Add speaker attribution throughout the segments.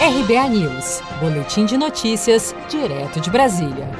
Speaker 1: RBA News, Boletim de Notícias, direto de Brasília.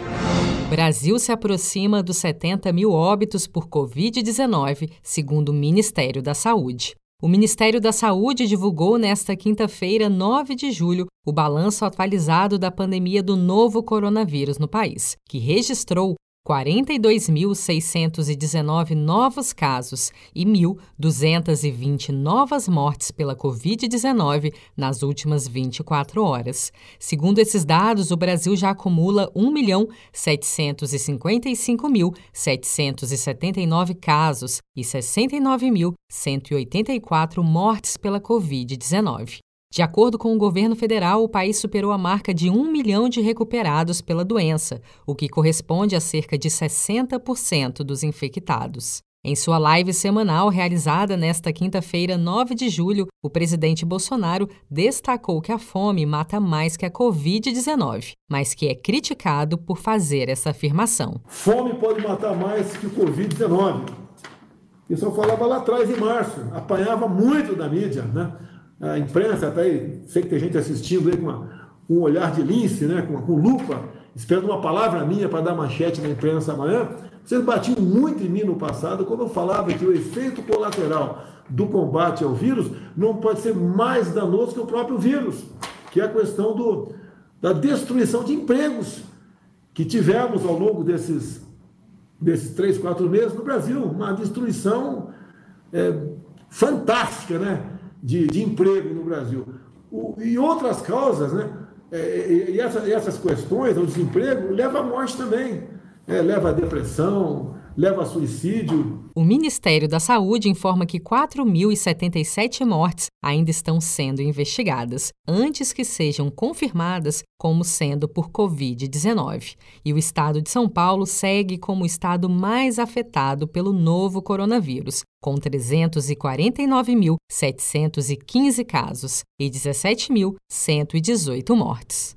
Speaker 1: O Brasil se aproxima dos 70 mil óbitos por Covid-19, segundo o Ministério da Saúde. O Ministério da Saúde divulgou nesta quinta-feira, 9 de julho, o balanço atualizado da pandemia do novo coronavírus no país, que registrou 42.619 novos casos e 1.220 novas mortes pela Covid-19 nas últimas 24 horas. Segundo esses dados, o Brasil já acumula 1.755.779 casos e 69.184 mortes pela Covid-19. De acordo com o governo federal, o país superou a marca de um milhão de recuperados pela doença, o que corresponde a cerca de 60% dos infectados. Em sua live semanal realizada nesta quinta-feira, 9 de julho, o presidente Bolsonaro destacou que a fome mata mais que a Covid-19, mas que é criticado por fazer essa afirmação.
Speaker 2: Fome pode matar mais que o Covid-19. Isso eu falava lá atrás, em março, apanhava muito da mídia, né? A imprensa, até aí, sei que tem gente assistindo aí com, uma, com um olhar de lince, né, com, com lupa, esperando uma palavra minha para dar manchete na imprensa amanhã. Vocês batiam muito em mim no passado quando eu falava que o efeito colateral do combate ao vírus não pode ser mais danoso que o próprio vírus, que é a questão do, da destruição de empregos que tivemos ao longo desses, desses três, quatro meses no Brasil. Uma destruição é, fantástica, né? De, de emprego no Brasil. O, e outras causas, né? É, e, essa, e essas questões, o desemprego, leva à morte também. É, leva à depressão, leva a suicídio.
Speaker 1: O Ministério da Saúde informa que 4.077 mortes ainda estão sendo investigadas, antes que sejam confirmadas como sendo por Covid-19. E o estado de São Paulo segue como o estado mais afetado pelo novo coronavírus, com 349.715 casos e 17.118 mortes.